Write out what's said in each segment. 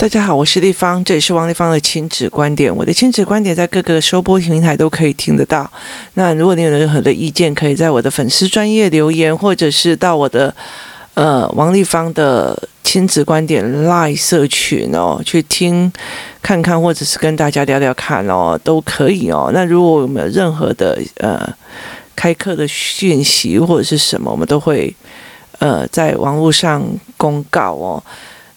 大家好，我是丽芳，这里是王丽芳的亲子观点。我的亲子观点在各个收播平台都可以听得到。那如果你有任何的意见，可以在我的粉丝专业留言，或者是到我的呃王丽芳的亲子观点 Live 社群哦去听看看，或者是跟大家聊聊看哦，都可以哦。那如果有没有任何的呃开课的讯息或者是什么，我们都会呃在网络上公告哦。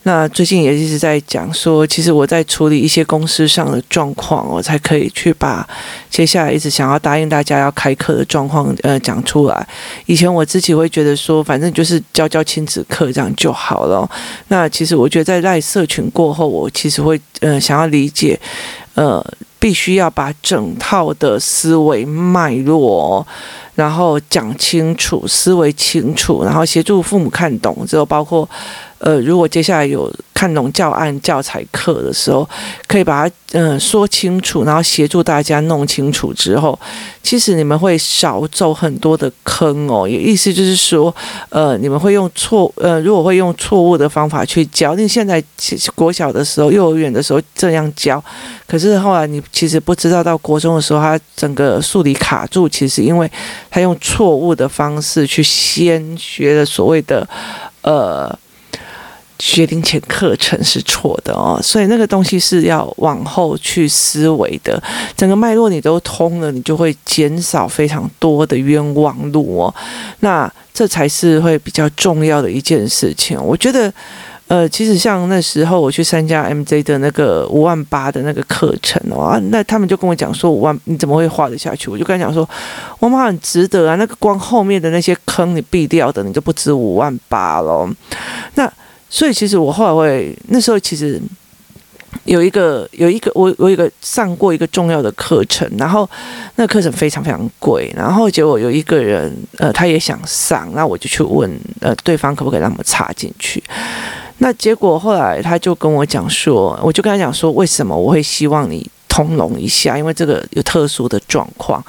那最近也一直在讲说，其实我在处理一些公司上的状况，我才可以去把接下来一直想要答应大家要开课的状况，呃，讲出来。以前我自己会觉得说，反正就是教教亲子课这样就好了。那其实我觉得在赖社群过后，我其实会呃想要理解，呃，必须要把整套的思维脉络，然后讲清楚，思维清楚，然后协助父母看懂之后，包括。呃，如果接下来有看懂教案教材课的时候，可以把它嗯、说清楚，然后协助大家弄清楚之后，其实你们会少走很多的坑哦。也意思就是说，呃，你们会用错呃，如果会用错误的方法去教，你现在国小的时候、幼儿园的时候这样教，可是后来你其实不知道到国中的时候，他整个数理卡住，其实因为他用错误的方式去先学了所谓的呃。学龄前课程是错的哦，所以那个东西是要往后去思维的。整个脉络你都通了，你就会减少非常多的冤枉路哦。那这才是会比较重要的一件事情。我觉得，呃，其实像那时候我去参加 MJ 的那个五万八的那个课程哦，那他们就跟我讲说五万你怎么会花得下去？我就跟他讲说，我们很值得啊，那个光后面的那些坑你避掉的，你就不止五万八咯。那所以其实我后来会那时候其实有一个有一个我我有一个上过一个重要的课程，然后那课程非常非常贵，然后结果有一个人呃他也想上，那我就去问呃对方可不可以让我们插进去，那结果后来他就跟我讲说，我就跟他讲说为什么我会希望你。通融一下，因为这个有特殊的状况。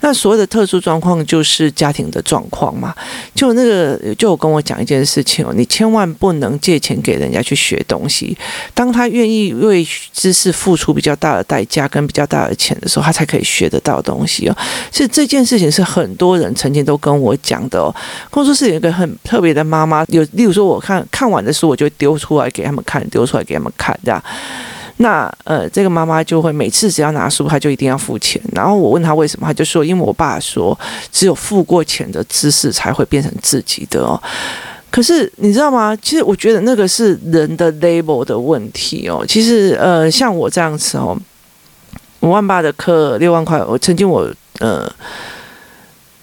那所谓的特殊状况就是家庭的状况嘛。就那个，就我跟我讲一件事情哦，你千万不能借钱给人家去学东西。当他愿意为知识付出比较大的代价跟比较大的钱的时候，他才可以学得到东西哦。所以这件事情是很多人曾经都跟我讲的哦。工作室有一个很特别的妈妈，有例如说，我看看完的书，我就丢出来给他们看，丢出来给他们看，这样。那呃，这个妈妈就会每次只要拿书，她就一定要付钱。然后我问她为什么，她就说，因为我爸说，只有付过钱的知识才会变成自己的哦。可是你知道吗？其实我觉得那个是人的 label 的问题哦。其实呃，像我这样子哦，五万八的课六万块，我曾经我呃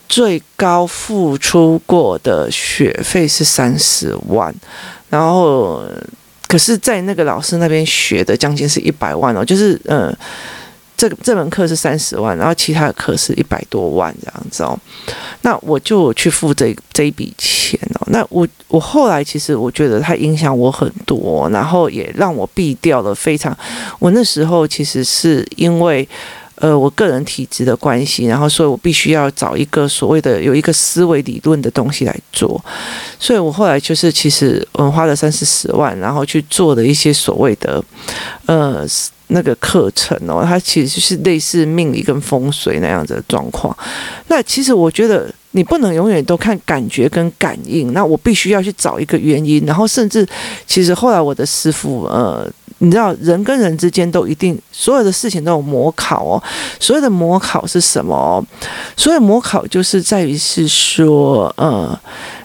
最高付出过的学费是三十万，然后。可是，在那个老师那边学的将近是一百万哦，就是呃，这这门课是三十万，然后其他的课是一百多万这样子哦。那我就去付这这一笔钱哦。那我我后来其实我觉得它影响我很多，然后也让我避掉了非常。我那时候其实是因为。呃，我个人体质的关系，然后所以我必须要找一个所谓的有一个思维理论的东西来做，所以我后来就是其实我花了三四十万，然后去做的一些所谓的呃那个课程哦，它其实是类似命理跟风水那样子的状况。那其实我觉得你不能永远都看感觉跟感应，那我必须要去找一个原因，然后甚至其实后来我的师父呃。你知道人跟人之间都一定所有的事情都有模考哦，所有的模考是什么？所谓模考就是在于是说，嗯，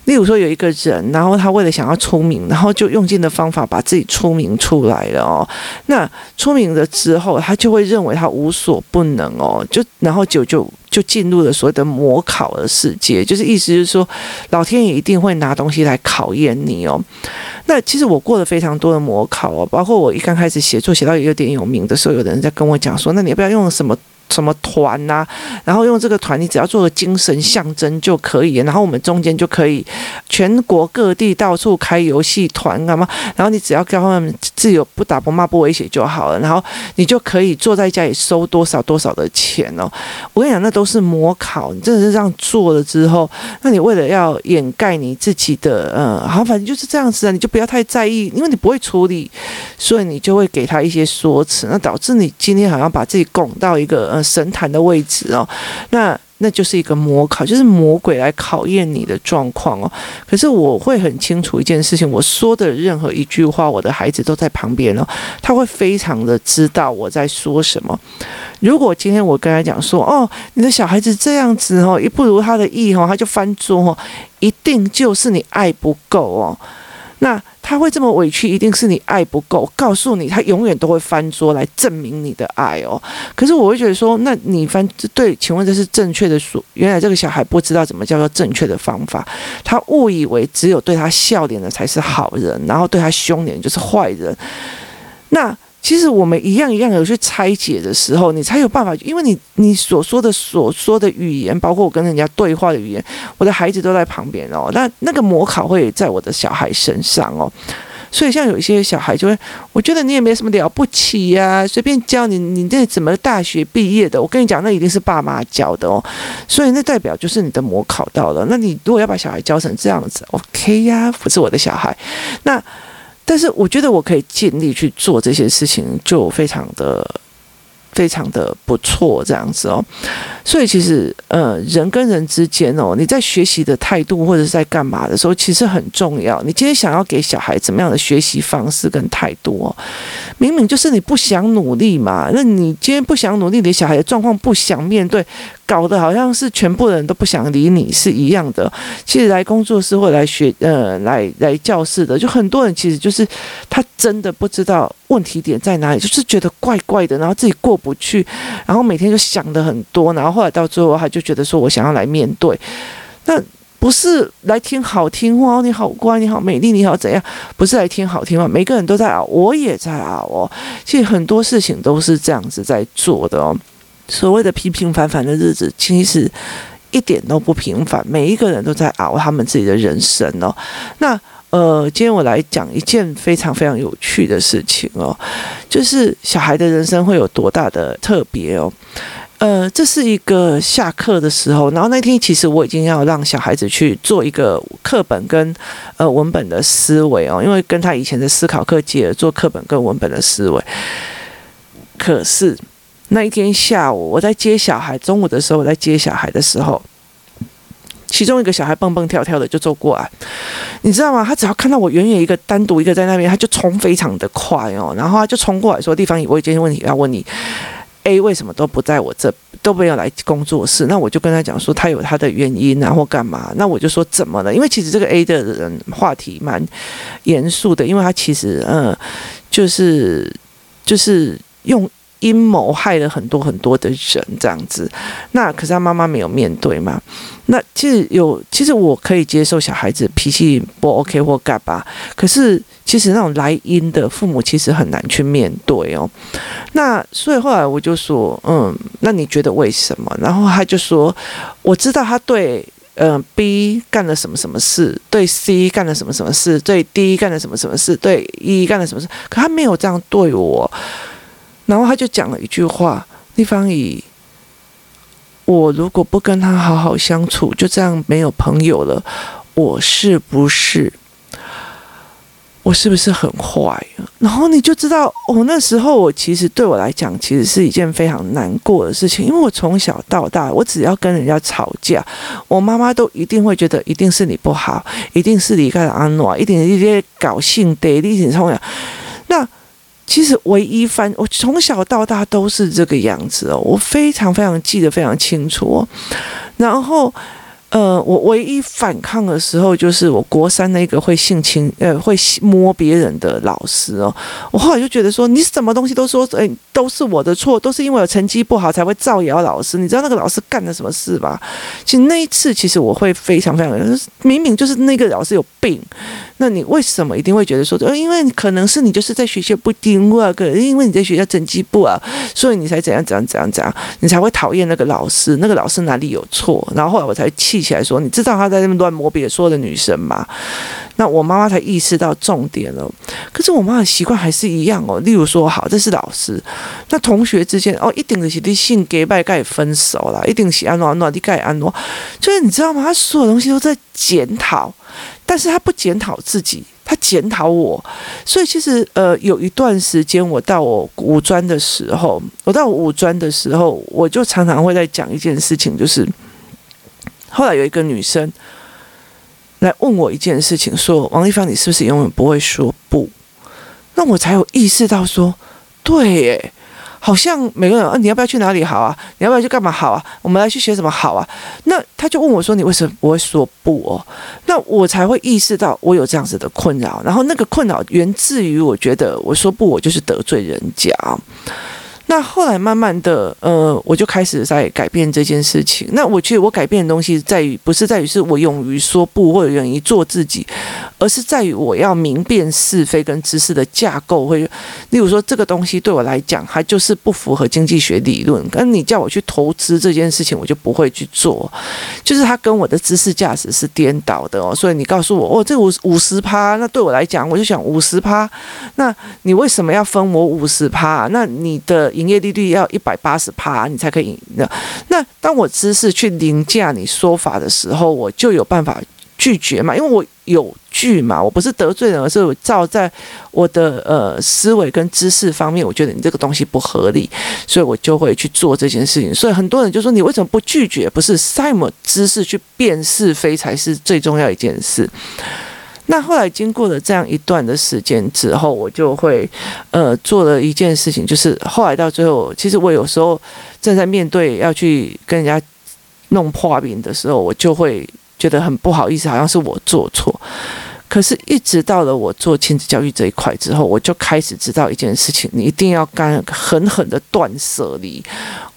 例如说有一个人，然后他为了想要出名，然后就用尽的方法把自己出名出来了哦。那出名了之后，他就会认为他无所不能哦，就然后就就。就进入了所谓的模考的世界，就是意思就是说，老天爷一定会拿东西来考验你哦。那其实我过了非常多的模考哦，包括我一刚开始写作写到有点有名的时候，有的人在跟我讲说，那你要不要用什么什么团呐、然后用这个团，你只要做个精神象征就可以，然后我们中间就可以全国各地到处开游戏团干嘛，然后你只要跟他们自由不打不骂不威胁就好了，然后你就可以坐在家里收多少多少的钱哦。我跟你讲，那都是模考，你真的是这样做了之后，那你为了要掩盖你自己的，嗯，好，反正就是这样子啊，你就不要太在意，因为你不会处理，所以你就会给他一些说辞，那导致你今天好像把自己拱到一个，嗯。神坛的位置哦，那那就是一个魔考，就是魔鬼来考验你的状况哦。可是我会很清楚一件事情，我说的任何一句话，我的孩子都在旁边哦，他会非常的知道我在说什么。如果今天我跟他讲说，哦，你的小孩子这样子哦，一不如他的意哦，他就翻桌哦，一定就是你爱不够哦。那他会这么委屈，一定是你爱不够。告诉你，他永远都会翻桌来证明你的爱哦。可是我会觉得说，那你翻对，请问这是正确的说？原来这个小孩不知道怎么叫做正确的方法，他误以为只有对他笑脸的才是好人，然后对他凶脸就是坏人。那。其实我们一样一样有去拆解的时候，你才有办法。因为你你所说的所说的语言，包括我跟人家对话的语言，我的孩子都在旁边哦。那那个模考会在我的小孩身上哦。所以像有一些小孩就会，我觉得你也没什么了不起呀，随便教你，你这怎么大学毕业的？我跟你讲，那一定是爸妈教的哦。所以那代表就是你的模考到了。那你如果要把小孩教成这样子，OK 呀，不是我的小孩。那。但是我觉得我可以尽力去做这些事情，就非常的。非常的不错，这样子哦，所以其实呃，人跟人之间哦，你在学习的态度或者是在干嘛的时候，其实很重要。你今天想要给小孩怎么样的学习方式跟态度哦？明明就是你不想努力嘛，那你今天不想努力，你小孩的状况不想面对，搞得好像是全部人都不想理你是一样的。其实来工作室或来学呃来来教室的，就很多人其实就是他真的不知道问题点在哪里，就是觉得怪怪的，然后自己过不去，然后每天就想的很多，然后后来到最后，他就觉得说我想要来面对，那不是来听好听话，你好乖，你好美丽，你好怎样？不是来听好听话，每个人都在熬，我也在熬哦。其实很多事情都是这样子在做的哦。所谓的平平凡凡的日子，其实一点都不平凡，每一个人都在熬他们自己的人生哦。那。呃，今天我来讲一件非常非常有趣的事情哦，就是小孩的人生会有多大的特别哦。呃，这是一个下课的时候，然后那天其实我已经要让小孩子去做一个课本跟呃文本的思维哦，因为跟他以前的思考课结合做课本跟文本的思维。可是那一天下午，我在接小孩，中午的时候我在接小孩的时候。其中一个小孩蹦蹦跳跳的就走过来，你知道吗？他只要看到我远远一个单独一个在那边，他就冲非常的快哦，然后他就冲过来说：“地方，我有一件问题要问你，A 为什么都不在我这，都没有来工作室？”那我就跟他讲说，他有他的原因啊，或干嘛？那我就说怎么了？因为其实这个 A 的人话题蛮严肃的，因为他其实嗯，就是就是用。阴谋害了很多很多的人，这样子。那可是他妈妈没有面对嘛？那其实有，其实我可以接受小孩子脾气不 OK 或干嘛。可是其实那种来阴的父母其实很难去面对哦。那所以后来我就说，嗯，那你觉得为什么？然后他就说，我知道他对嗯、呃、B 干了什么什么事，对 C 干了什么什么事，对 D 干了什么什么事，对 E 干了什么事，可他没有这样对我。然后他就讲了一句话：“丽芳姨，我如果不跟他好好相处，就这样没有朋友了，我是不是，我是不是很坏？”然后你就知道，哦，那时候我其实对我来讲，其实是一件非常难过的事情，因为我从小到大，我只要跟人家吵架，我妈妈都一定会觉得一定是你不好，一定是你干安诺，一定是一些搞性的，一定是从那。其实唯一反，我从小到大都是这个样子哦，我非常非常记得非常清楚哦。然后，呃，我唯一反抗的时候，就是我国三那个会性侵，呃，会摸别人的老师哦。我后来就觉得说，你什么东西都说，哎，都是我的错，都是因为我成绩不好才会造谣老师。你知道那个老师干了什么事吧？其实那一次，其实我会非常非常，明明就是那个老师有病。那你为什么一定会觉得说，呃，因为可能是你就是在学校不听话，可能因为你在学校成绩不好，所以你才怎样怎样怎样怎样，你才会讨厌那个老师，那个老师哪里有错？然后后来我才气起来说，你知道他在那边乱摸别的所有的女生吗？那我妈妈才意识到重点了。可是我妈的习惯还是一样哦。例如说，好，这是老师，那同学之间哦，一定是你性格拜盖分手了，一定是安诺安诺你该安诺，就是你知道吗？他所有东西都在检讨，但是他不检讨自己，他检讨我。所以其实呃，有一段时间我到我五专的时候，我到五专的时候，我就常常会在讲一件事情，就是后来有一个女生。来问我一件事情，说王丽芳，你是不是永远不会说不？那我才有意识到说，对耶，好像每个人啊，你要不要去哪里好啊？你要不要去干嘛好啊？我们来去学什么好啊？那他就问我说，你为什么不会说不哦？那我才会意识到我有这样子的困扰，然后那个困扰源自于我觉得我说不，我就是得罪人家。那后来慢慢的，呃，我就开始在改变这件事情。那我觉得我改变的东西在于，不是在于是我勇于说不，或者勇于做自己，而是在于我要明辨是非跟知识的架构。会，例如说这个东西对我来讲，它就是不符合经济学理论。跟你叫我去投资这件事情，我就不会去做。就是它跟我的知识价值是颠倒的哦。所以你告诉我，哦，这五五十趴，那对我来讲，我就想五十趴。那你为什么要分我五十趴？那你的。营业利率要一百八十趴，你才可以。那那当我知识去凌驾你说法的时候，我就有办法拒绝嘛，因为我有据嘛，我不是得罪人，而是我照在我的呃思维跟知识方面，我觉得你这个东西不合理，所以我就会去做这件事情。所以很多人就说，你为什么不拒绝？不是塞么知识去辨是非才是最重要一件事。那后来经过了这样一段的时间之后，我就会呃做了一件事情，就是后来到最后，其实我有时候正在面对要去跟人家弄破冰的时候，我就会觉得很不好意思，好像是我做错。可是，一直到了我做亲子教育这一块之后，我就开始知道一件事情：你一定要干狠狠的断舍离。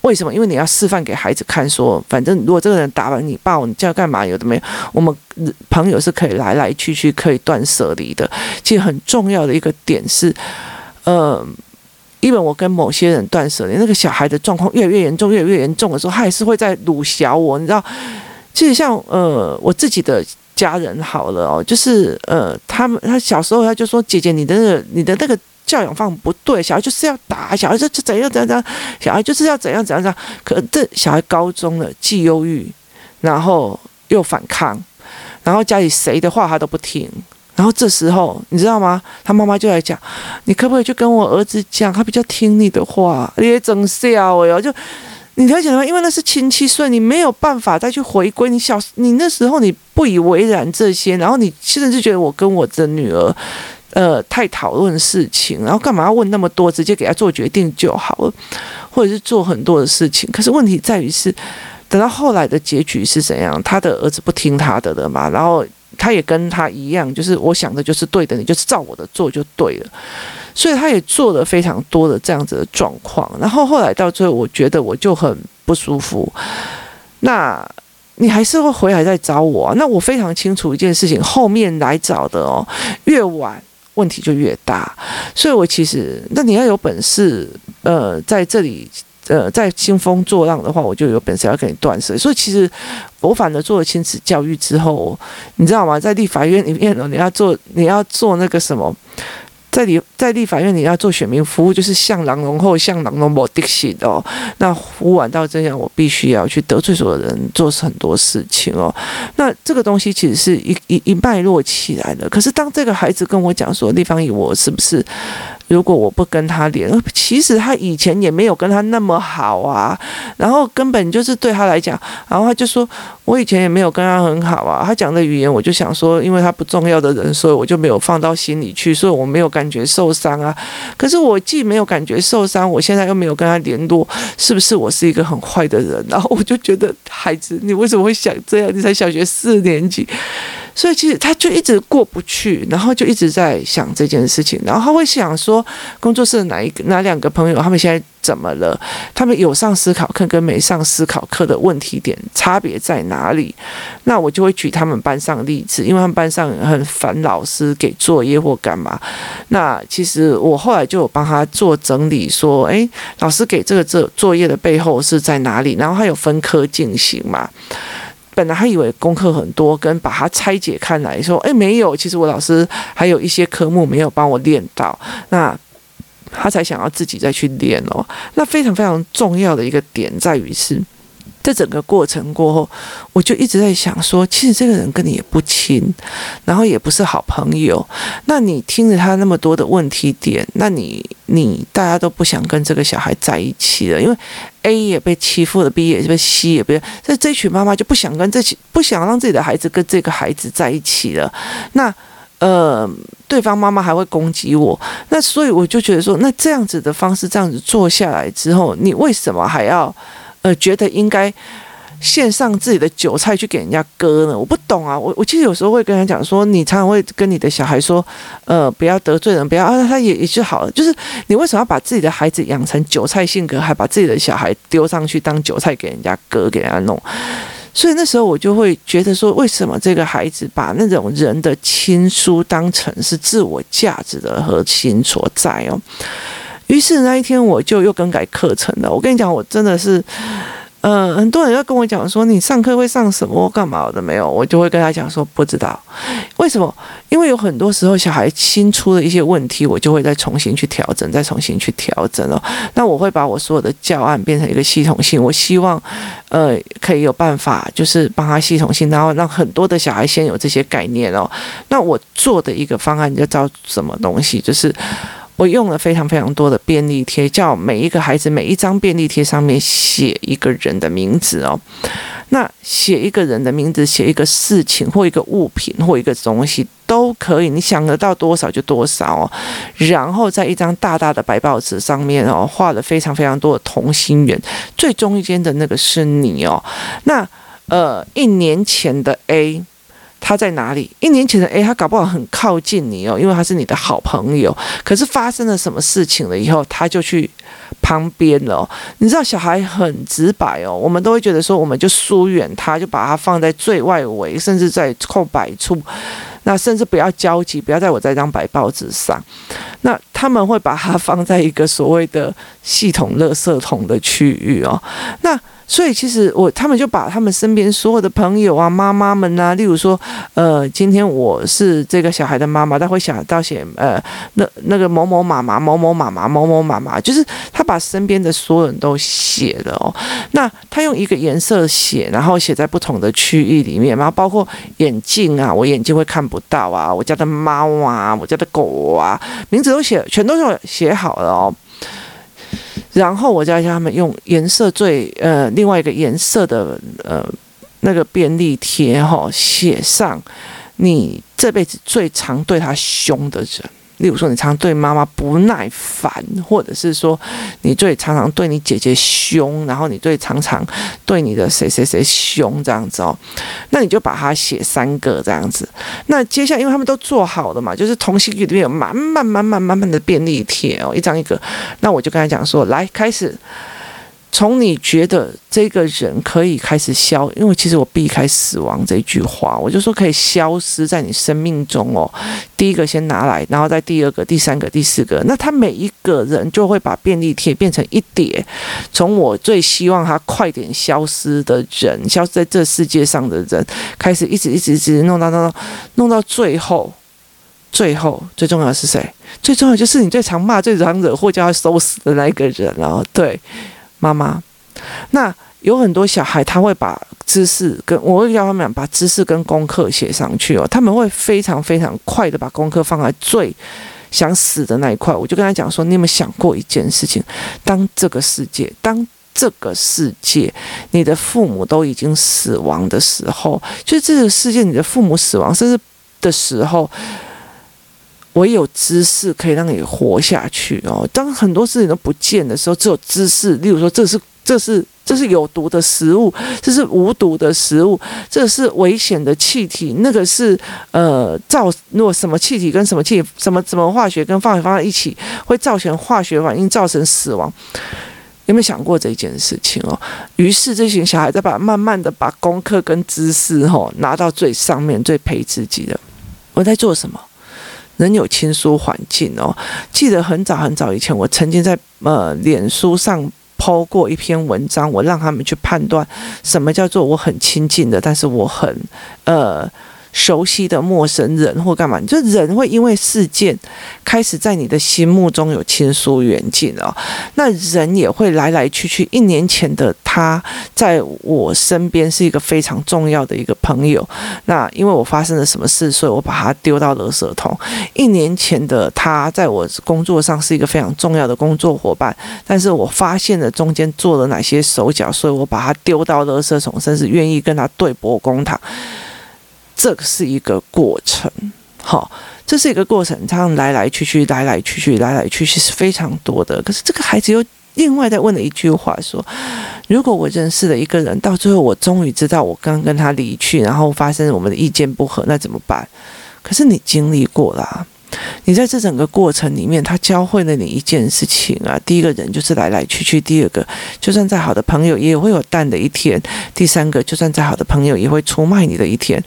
为什么？因为你要示范给孩子看，说，反正如果这个人打完你、抱你，叫干嘛？有的没有？我们朋友是可以来来去去，可以断舍离的。其实很重要的一个点是，呃，因为我跟某些人断舍离，那个小孩的状况越来越严重，越来越严重的时候，他还是会在辱小我。你知道，其实像呃，我自己的。家人好了哦，就是呃，他们他小时候他就说，姐姐你的那个你的那个教养方法不对，小孩就是要打，小孩就就怎样怎样怎样，小孩就是要怎样怎样怎样。可这小孩高中了，既忧郁，然后又反抗，然后家里谁的话他都不听，然后这时候你知道吗？他妈妈就来讲，你可不可以去跟我儿子讲，他比较听你的话，你也整笑哎哟就。你了解吗？因为那是亲戚，所以你没有办法再去回归。你小，你那时候你不以为然这些，然后你现在就觉得我跟我的女儿，呃，太讨论事情，然后干嘛要问那么多？直接给他做决定就好了，或者是做很多的事情。可是问题在于是，等到后来的结局是怎样？他的儿子不听他的了嘛？然后他也跟他一样，就是我想的就是对的，你就是照我的做就对了。所以他也做了非常多的这样子的状况，然后后来到最后，我觉得我就很不舒服。那你还是会回来再找我啊？那我非常清楚一件事情，后面来找的哦，越晚问题就越大。所以我其实，那你要有本事，呃，在这里，呃，在兴风作浪的话，我就有本事要跟你断舍。所以其实我反而做了亲子教育之后，你知道吗？在立法院里面呢，你要做，你要做那个什么？在立在立法院，你要做选民服务，就是向狼龙后向狼龙某的行哦。那服务完到这样，我必须要去得罪所有人，做很多事情哦。那这个东西其实是一一一脉络起来的。可是当这个孩子跟我讲说，立芳姨，我是不是？如果我不跟他连，其实他以前也没有跟他那么好啊，然后根本就是对他来讲，然后他就说，我以前也没有跟他很好啊。他讲的语言，我就想说，因为他不重要的人，所以我就没有放到心里去，所以我没有感觉受伤啊。可是我既没有感觉受伤，我现在又没有跟他联络，是不是我是一个很坏的人？然后我就觉得，孩子，你为什么会想这样？你才小学四年级。所以其实他就一直过不去，然后就一直在想这件事情，然后他会想说，工作室的哪一个哪两个朋友，他们现在怎么了？他们有上思考课跟没上思考课的问题点差别在哪里？那我就会举他们班上例子，因为他们班上很烦老师给作业或干嘛。那其实我后来就有帮他做整理，说，诶，老师给这个这作业的背后是在哪里？然后他有分科进行嘛？本来还以为功课很多，跟把它拆解开来说，哎，没有，其实我老师还有一些科目没有帮我练到，那他才想要自己再去练哦。那非常非常重要的一个点在于是。这整个过程过后，我就一直在想说，其实这个人跟你也不亲，然后也不是好朋友。那你听着他那么多的问题点，那你你大家都不想跟这个小孩在一起了，因为 A 也被欺负了，B 也被 C 也被，这这群妈妈就不想跟这群不想让自己的孩子跟这个孩子在一起了。那呃，对方妈妈还会攻击我，那所以我就觉得说，那这样子的方式，这样子做下来之后，你为什么还要？呃，觉得应该献上自己的韭菜去给人家割呢？我不懂啊，我我其实有时候会跟他讲说，你常常会跟你的小孩说，呃，不要得罪人，不要啊，他也也就好了。就是你为什么要把自己的孩子养成韭菜性格，还把自己的小孩丢上去当韭菜给人家割，给人家弄？所以那时候我就会觉得说，为什么这个孩子把那种人的亲疏当成是自我价值的核心所在哦？于是那一天我就又更改课程了。我跟你讲，我真的是，呃，很多人要跟我讲说，你上课会上什么干嘛的没有？我就会跟他讲说不知道。为什么？因为有很多时候小孩新出的一些问题，我就会再重新去调整，再重新去调整哦。那我会把我所有的教案变成一个系统性。我希望，呃，可以有办法，就是帮他系统性，然后让很多的小孩先有这些概念哦。那我做的一个方案，你就知道什么东西，就是。我用了非常非常多的便利贴，叫每一个孩子每一张便利贴上面写一个人的名字哦。那写一个人的名字，写一个事情或一个物品或一个东西都可以，你想得到多少就多少哦。然后在一张大大的白报纸上面哦，画了非常非常多的同心圆，最中间的那个是你哦。那呃，一年前的 A。他在哪里？一年前的 A，他搞不好很靠近你哦，因为他是你的好朋友。可是发生了什么事情了以后，他就去旁边了。你知道小孩很直白哦，我们都会觉得说，我们就疏远他，就把他放在最外围，甚至在空白处。那甚至不要交集，不要在我这张白报纸上。那他们会把它放在一个所谓的系统垃圾桶的区域哦。那。所以其实我他们就把他们身边所有的朋友啊、妈妈们啊，例如说，呃，今天我是这个小孩的妈妈，他会想到写呃那那个某某妈妈、某某妈妈、某某妈妈，就是他把身边的所有人都写了哦。那他用一个颜色写，然后写在不同的区域里面，然后包括眼镜啊，我眼睛会看不到啊，我家的猫啊，我家的狗啊，名字都写，全都是写好了哦。然后我再叫他们用颜色最呃另外一个颜色的呃那个便利贴哈，写上你这辈子最常对他凶的人。例如说，你常常对妈妈不耐烦，或者是说，你最常常对你姐姐凶，然后你最常常对你的谁谁谁凶这样子哦，那你就把它写三个这样子。那接下来，因为他们都做好了嘛，就是同心里面有满满满满满满的便利贴哦，一张一个。那我就跟他讲说，来开始。从你觉得这个人可以开始消，因为其实我避开死亡这句话，我就说可以消失在你生命中哦。第一个先拿来，然后再第二个、第三个、第四个，那他每一个人就会把便利贴变成一叠，从我最希望他快点消失的人，消失在这世界上的人，开始一直一直一直弄到弄到弄到最后，最后最重要的是谁？最重要就是你最常骂、最常惹祸、叫他收拾的那一个人哦。对。妈妈，那有很多小孩，他会把知识跟我会教他们把知识跟功课写上去哦，他们会非常非常快的把功课放在最想死的那一块。我就跟他讲说，你有没有想过一件事情？当这个世界，当这个世界，你的父母都已经死亡的时候，就是这个世界，你的父母死亡甚至的时候。唯有知识可以让你活下去哦。当很多事情都不见的时候，只有知识。例如说，这是这是这是有毒的食物，这是无毒的食物，这是危险的气体，那个是呃造，如果什么气体跟什么气体，什么什么化学跟化学放在一起，会造成化学反应，造成死亡。有没有想过这件事情哦？于是这群小孩在把慢慢的把功课跟知识吼拿到最上面，最陪自己的。我在做什么？人有亲疏环境哦。记得很早很早以前，我曾经在呃脸书上抛过一篇文章，我让他们去判断什么叫做我很亲近的，但是我很呃。熟悉的陌生人或干嘛，就人会因为事件开始在你的心目中有亲疏远近哦。那人也会来来去去。一年前的他在我身边是一个非常重要的一个朋友。那因为我发生了什么事，所以我把他丢到垃圾桶。一年前的他在我工作上是一个非常重要的工作伙伴，但是我发现了中间做了哪些手脚，所以我把他丢到垃圾桶，甚至愿意跟他对簿公堂。这个是一个过程，好，这是一个过程，他来来去去，来来去去，来来去去是非常多的。可是这个孩子又另外再问了一句话说：“如果我认识了一个人，到最后我终于知道我刚跟他离去，然后发生我们的意见不合，那怎么办？”可是你经历过了啊。你在这整个过程里面，他教会了你一件事情啊。第一个人就是来来去去，第二个，就算再好的朋友也会有淡的一天。第三个，就算再好的朋友也会出卖你的一天。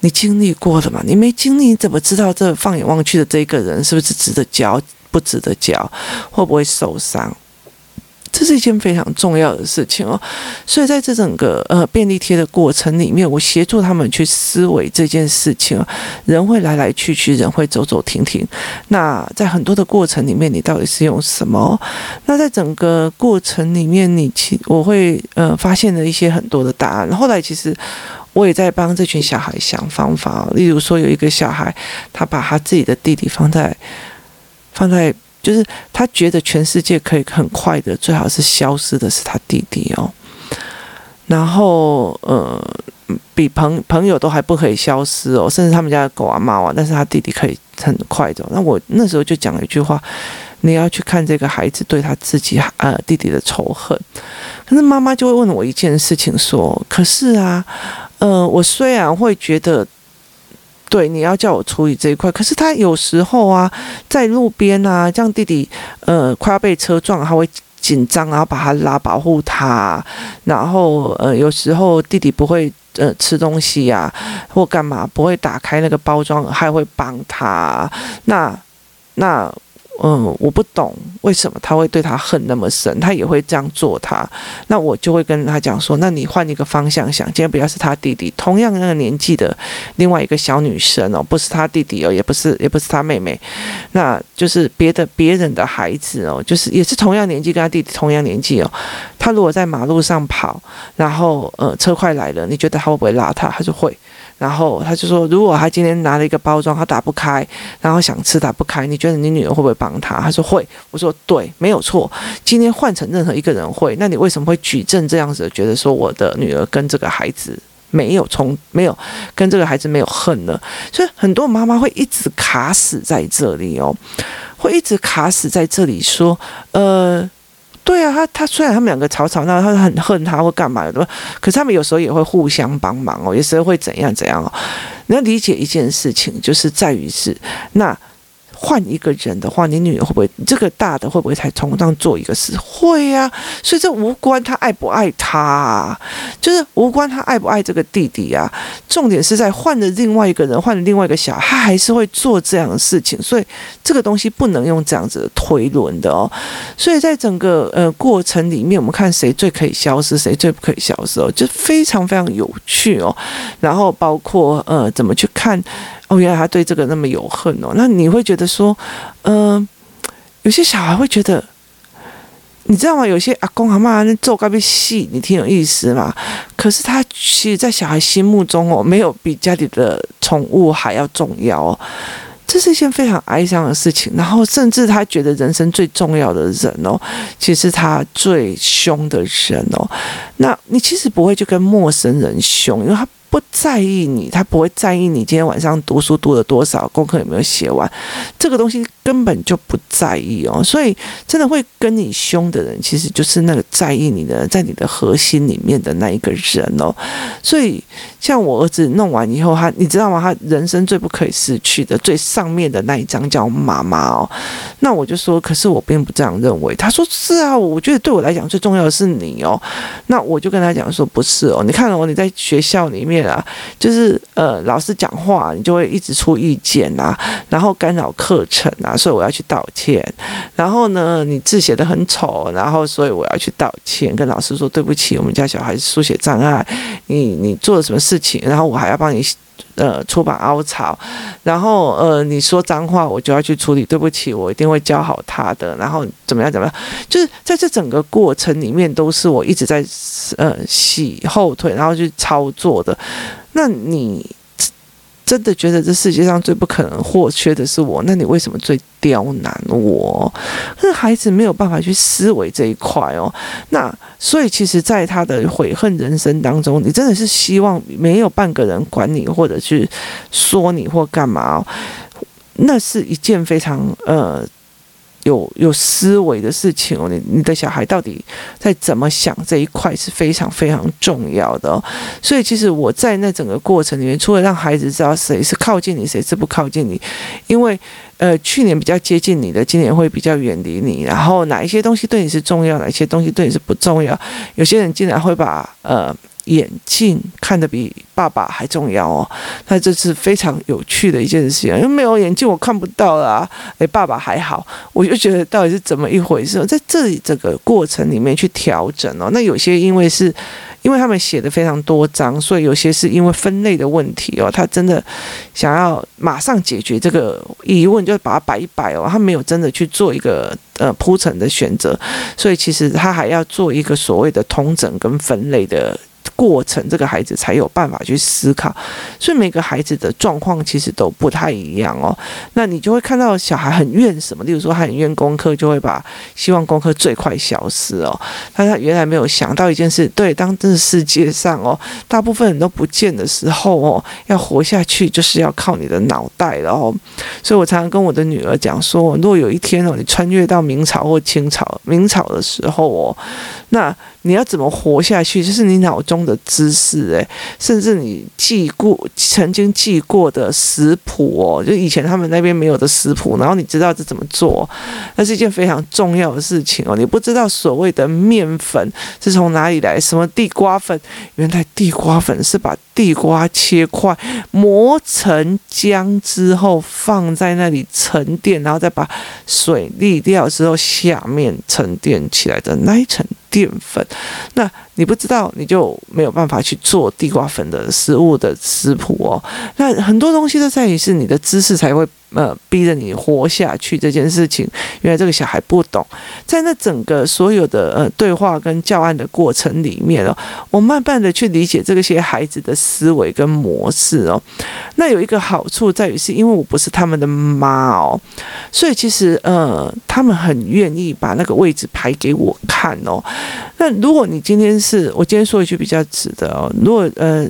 你经历过了吗？你没经历，你怎么知道这放眼望去的这个人是不是值得交，不值得交，会不会受伤？这是一件非常重要的事情哦，所以在这整个呃便利贴的过程里面，我协助他们去思维这件事情哦。人会来来去去，人会走走停停。那在很多的过程里面，你到底是用什么？那在整个过程里面，你其我会呃发现了一些很多的答案。后来其实我也在帮这群小孩想方法，例如说有一个小孩，他把他自己的弟弟放在放在。就是他觉得全世界可以很快的，最好是消失的是他弟弟哦。然后呃，比朋朋友都还不可以消失哦，甚至他们家的狗啊猫啊，但是他弟弟可以很快的。那我那时候就讲了一句话：你要去看这个孩子对他自己呃弟弟的仇恨。可是妈妈就会问我一件事情说：可是啊，呃，我虽然会觉得。对，你要叫我处理这一块，可是他有时候啊，在路边啊，这样弟弟呃快要被车撞，他会紧张，然后把他拉保护他，然后呃有时候弟弟不会呃吃东西呀、啊，或干嘛不会打开那个包装，还会帮他，那那。嗯，我不懂为什么他会对他恨那么深，他也会这样做他。那我就会跟他讲说，那你换一个方向想，今天不要是他弟弟，同样那个年纪的另外一个小女生哦，不是他弟弟哦，也不是也不是他妹妹，那就是别的别人的孩子哦，就是也是同样年纪跟他弟弟同样年纪哦。他如果在马路上跑，然后呃车快来了，你觉得他会不会拉他？他就会。然后他就说，如果他今天拿了一个包装，他打不开，然后想吃打不开，你觉得你女儿会不会帮他？他说会。我说对，没有错。今天换成任何一个人会，那你为什么会举证这样子，觉得说我的女儿跟这个孩子没有从没有跟这个孩子没有恨呢？所以很多妈妈会一直卡死在这里哦，会一直卡死在这里说，呃。对啊，他他虽然他们两个吵吵闹，他很恨他或干嘛的，可是他们有时候也会互相帮忙哦，有时候会怎样怎样哦。你要理解一件事情，就是在于是那。换一个人的话，你女儿会不会这个大的会不会才从上做一个事？会呀、啊，所以这无关他爱不爱他、就是无关他爱不爱这个弟弟啊。重点是在换了另外一个人，换了另外一个小孩，他还是会做这样的事情。所以这个东西不能用这样子的推论的哦。所以在整个呃过程里面，我们看谁最可以消失，谁最不可以消失哦，就非常非常有趣哦。然后包括呃怎么去看。哦，原来他对这个那么有恨哦。那你会觉得说，嗯、有些小孩会觉得，你知道吗？有些阿公阿妈那做咖啡戏，你挺有意思嘛。可是他其实，在小孩心目中哦，没有比家里的宠物还要重要哦。这是一件非常哀伤的事情。然后，甚至他觉得人生最重要的人哦，其实他最凶的人哦。那你其实不会去跟陌生人凶，因为他。不在意你，他不会在意你今天晚上读书读了多少，功课有没有写完，这个东西根本就不在意哦。所以真的会跟你凶的人，其实就是那个在意你的，在你的核心里面的那一个人哦。所以像我儿子弄完以后，他你知道吗？他人生最不可以失去的最上面的那一张叫妈妈哦。那我就说，可是我并不这样认为。他说是啊，我觉得对我来讲最重要的是你哦。那我就跟他讲说，不是哦，你看哦，你在学校里面。啊，就是呃，老师讲话，你就会一直出意见啊，然后干扰课程啊，所以我要去道歉。然后呢，你字写得很丑，然后所以我要去道歉，跟老师说对不起，我们家小孩书写障碍，你你做了什么事事情，然后我还要帮你。呃，出版凹槽，然后呃，你说脏话，我就要去处理。对不起，我一定会教好他的。然后怎么样？怎么样？就是在这整个过程里面，都是我一直在呃洗后腿，然后去操作的。那你？真的觉得这世界上最不可能或缺的是我，那你为什么最刁难我？那孩子没有办法去思维这一块哦。那所以其实，在他的悔恨人生当中，你真的是希望没有半个人管你，或者去说你或干嘛？那是一件非常呃。有有思维的事情哦，你你的小孩到底在怎么想这一块是非常非常重要的哦。所以其实我在那整个过程里面，除了让孩子知道谁是靠近你，谁是不靠近你，因为呃去年比较接近你的，今年会比较远离你。然后哪一些东西对你是重要，哪一些东西对你是不重要？有些人竟然会把呃。眼镜看得比爸爸还重要哦，那这是非常有趣的一件事情，因为没有眼镜我看不到啦。诶，爸爸还好，我就觉得到底是怎么一回事？在这里这个过程里面去调整哦。那有些因为是，因为他们写的非常多章，所以有些是因为分类的问题哦。他真的想要马上解决这个疑问，就把它摆一摆哦。他没有真的去做一个呃铺陈的选择，所以其实他还要做一个所谓的通整跟分类的。过程，这个孩子才有办法去思考，所以每个孩子的状况其实都不太一样哦。那你就会看到小孩很怨什么，例如说他很怨功课，就会把希望功课最快消失哦。但他原来没有想到一件事，对，当这世界上哦，大部分人都不见的时候哦，要活下去就是要靠你的脑袋了哦。所以我常常跟我的女儿讲说，如果有一天哦，你穿越到明朝或清朝，明朝的时候哦，那。你要怎么活下去？就是你脑中的知识，诶，甚至你记过、曾经记过的食谱哦，就以前他们那边没有的食谱，然后你知道这怎么做，那是一件非常重要的事情哦。你不知道所谓的面粉是从哪里来，什么地瓜粉，原来地瓜粉是把地瓜切块磨成浆之后放在那里沉淀，然后再把水沥掉之后，下面沉淀起来的那一层。淀粉，那你不知道，你就没有办法去做地瓜粉的食物的食谱哦。那很多东西都在于是你的知识才会。呃，逼着你活下去这件事情，原来这个小孩不懂，在那整个所有的呃对话跟教案的过程里面哦，我慢慢的去理解这些孩子的思维跟模式哦。那有一个好处在于是，因为我不是他们的妈哦，所以其实呃，他们很愿意把那个位置排给我看哦。那如果你今天是我今天说一句比较直的哦，如果呃，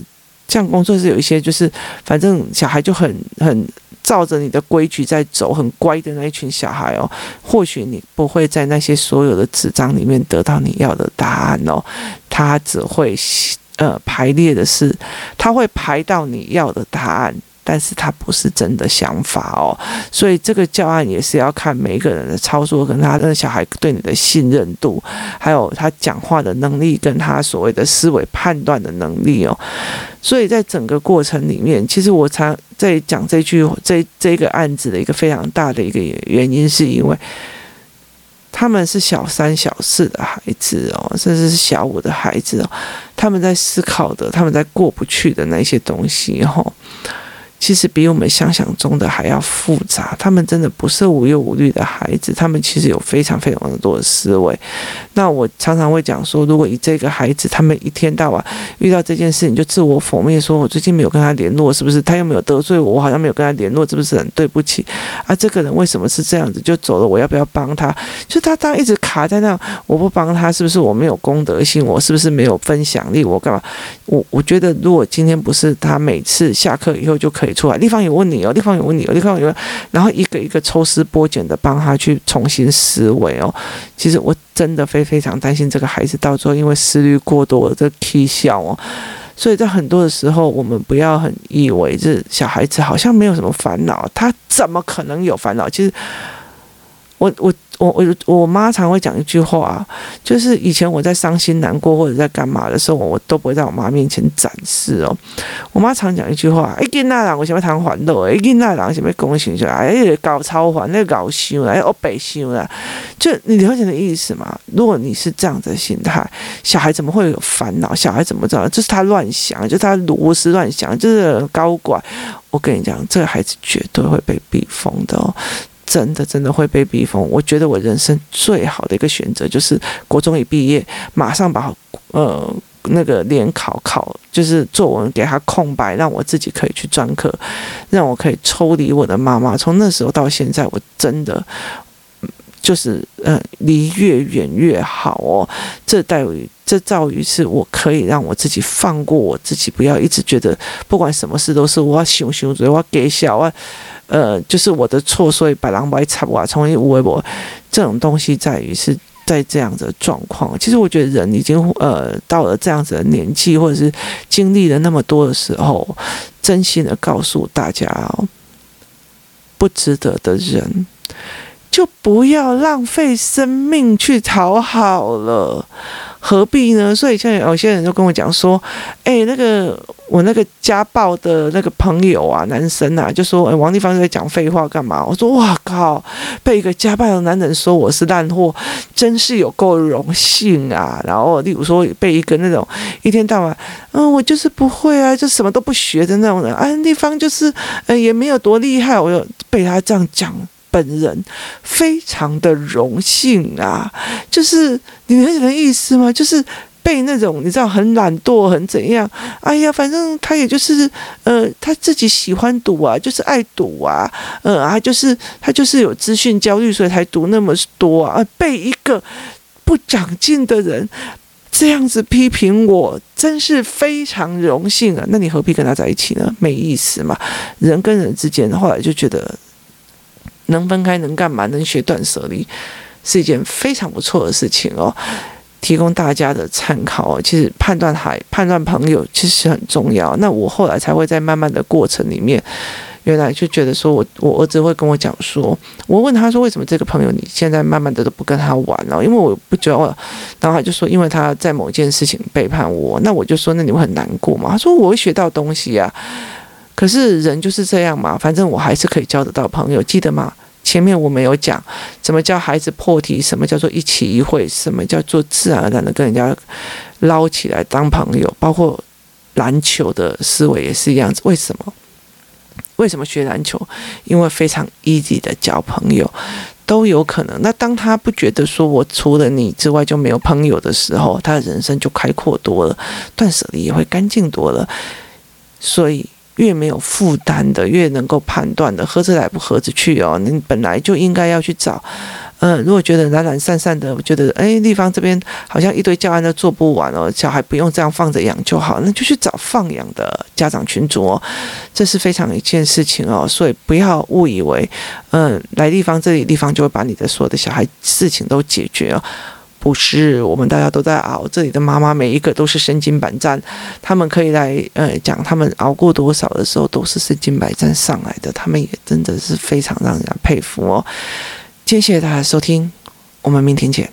像工作室有一些就是，反正小孩就很很。照着你的规矩在走，很乖的那一群小孩哦，或许你不会在那些所有的纸张里面得到你要的答案哦，他只会呃排列的是，他会排到你要的答案。但是他不是真的想法哦，所以这个教案也是要看每一个人的操作，跟他的小孩对你的信任度，还有他讲话的能力，跟他所谓的思维判断的能力哦。所以在整个过程里面，其实我常在讲这句这这个案子的一个非常大的一个原因，是因为他们是小三小四的孩子哦，甚至是小五的孩子哦，他们在思考的，他们在过不去的那些东西哦。其实比我们想象中的还要复杂。他们真的不是无忧无虑的孩子，他们其实有非常非常的多的思维。那我常常会讲说，如果以这个孩子，他们一天到晚遇到这件事情就自我否定，说我最近没有跟他联络，是不是他又没有得罪我？我好像没有跟他联络，是不是很对不起？啊，这个人为什么是这样子就走了？我要不要帮他？就他当一直卡在那，我不帮他，是不是我没有公德心？我是不是没有分享力？我干嘛？我我觉得，如果今天不是他每次下课以后就可以。出来，地方有问你哦，地方有问你哦，地方有问，然后一个一个抽丝剥茧的帮他去重新思维哦。其实我真的非非常担心这个孩子到最后因为思虑过多的起笑哦。所以在很多的时候，我们不要很以为这小孩子好像没有什么烦恼，他怎么可能有烦恼？其实我我。我我我妈常会讲一句话，就是以前我在伤心难过或者在干嘛的时候，我都不会在我妈面前展示哦。我妈常讲一句话：“哎，囡仔人为什么谈欢乐？哎，囡仔人为什么讲情绪？哎，搞超欢，那搞羞，哎，我白羞了。”就你了解的意思吗？如果你是这样的心态，小孩怎么会有烦恼？小孩怎么知道？这是他乱想，就是他胡思乱想，就是高管。我跟你讲，这个孩子绝对会被逼疯的哦。真的真的会被逼疯。我觉得我人生最好的一个选择就是国中一毕业，马上把呃那个联考考，就是作文给他空白，让我自己可以去专科，让我可以抽离我的妈妈。从那时候到现在，我真的就是呃离越远越好哦。这待于这在于是我可以让我自己放过我自己，不要一直觉得不管什么事都是我要想想，我要给小啊。呃，就是我的错，所以把狼狈插哇，从一无微博，这种东西在于是在这样的状况。其实我觉得人已经呃到了这样子的年纪，或者是经历了那么多的时候，真心的告诉大家，不值得的人，就不要浪费生命去讨好了。何必呢？所以像有些人就跟我讲说，哎、那个我那个家暴的那个朋友啊，男生啊，就说，哎、王地方在讲废话干嘛？我说，哇靠，被一个家暴的男人说我是烂货，真是有够荣幸啊！然后，例如说被一个那种一天到晚，嗯，我就是不会啊，就什么都不学的那种人，啊，地方就是，呃，也没有多厉害，我又被他这样讲。本人非常的荣幸啊，就是你们有什么意思吗？就是被那种你知道很懒惰很怎样？哎呀，反正他也就是呃他自己喜欢读啊，就是爱读啊，呃啊就是他就是有资讯焦虑，所以才读那么多啊。被一个不长进的人这样子批评我，真是非常荣幸啊。那你何必跟他在一起呢？没意思嘛。人跟人之间，后来就觉得。能分开能干嘛？能学断舍离，是一件非常不错的事情哦。提供大家的参考哦。其实判断还判断朋友其实很重要。那我后来才会在慢慢的过程里面，原来就觉得说我我儿子会跟我讲说，我问他说，为什么这个朋友你现在慢慢的都不跟他玩了？因为我不觉得，然后他就说，因为他在某件事情背叛我。那我就说，那你会很难过吗？他说我会学到东西呀。可是人就是这样嘛，反正我还是可以交得到朋友，记得吗？前面我没有讲，什么叫孩子破题，什么叫做一起一会，什么叫做自然而然的跟人家捞起来当朋友，包括篮球的思维也是一样子。为什么？为什么学篮球？因为非常 easy 的交朋友都有可能。那当他不觉得说我除了你之外就没有朋友的时候，他的人生就开阔多了，断舍离也会干净多了。所以。越没有负担的，越能够判断的，合着来不合着去哦。你本来就应该要去找，嗯、呃，如果觉得懒懒散散的，我觉得哎，地方这边好像一堆教案都做不完哦，小孩不用这样放着养就好，那就去找放养的家长群组哦，这是非常一件事情哦。所以不要误以为，嗯、来地方这里地方就会把你的所有的小孩事情都解决哦。不是，我们大家都在熬。这里的妈妈每一个都是身经百战，他们可以来呃讲他们熬过多少的时候，都是身经百战上来的。他们也真的是非常让人家佩服哦。今天谢谢大家收听，我们明天见。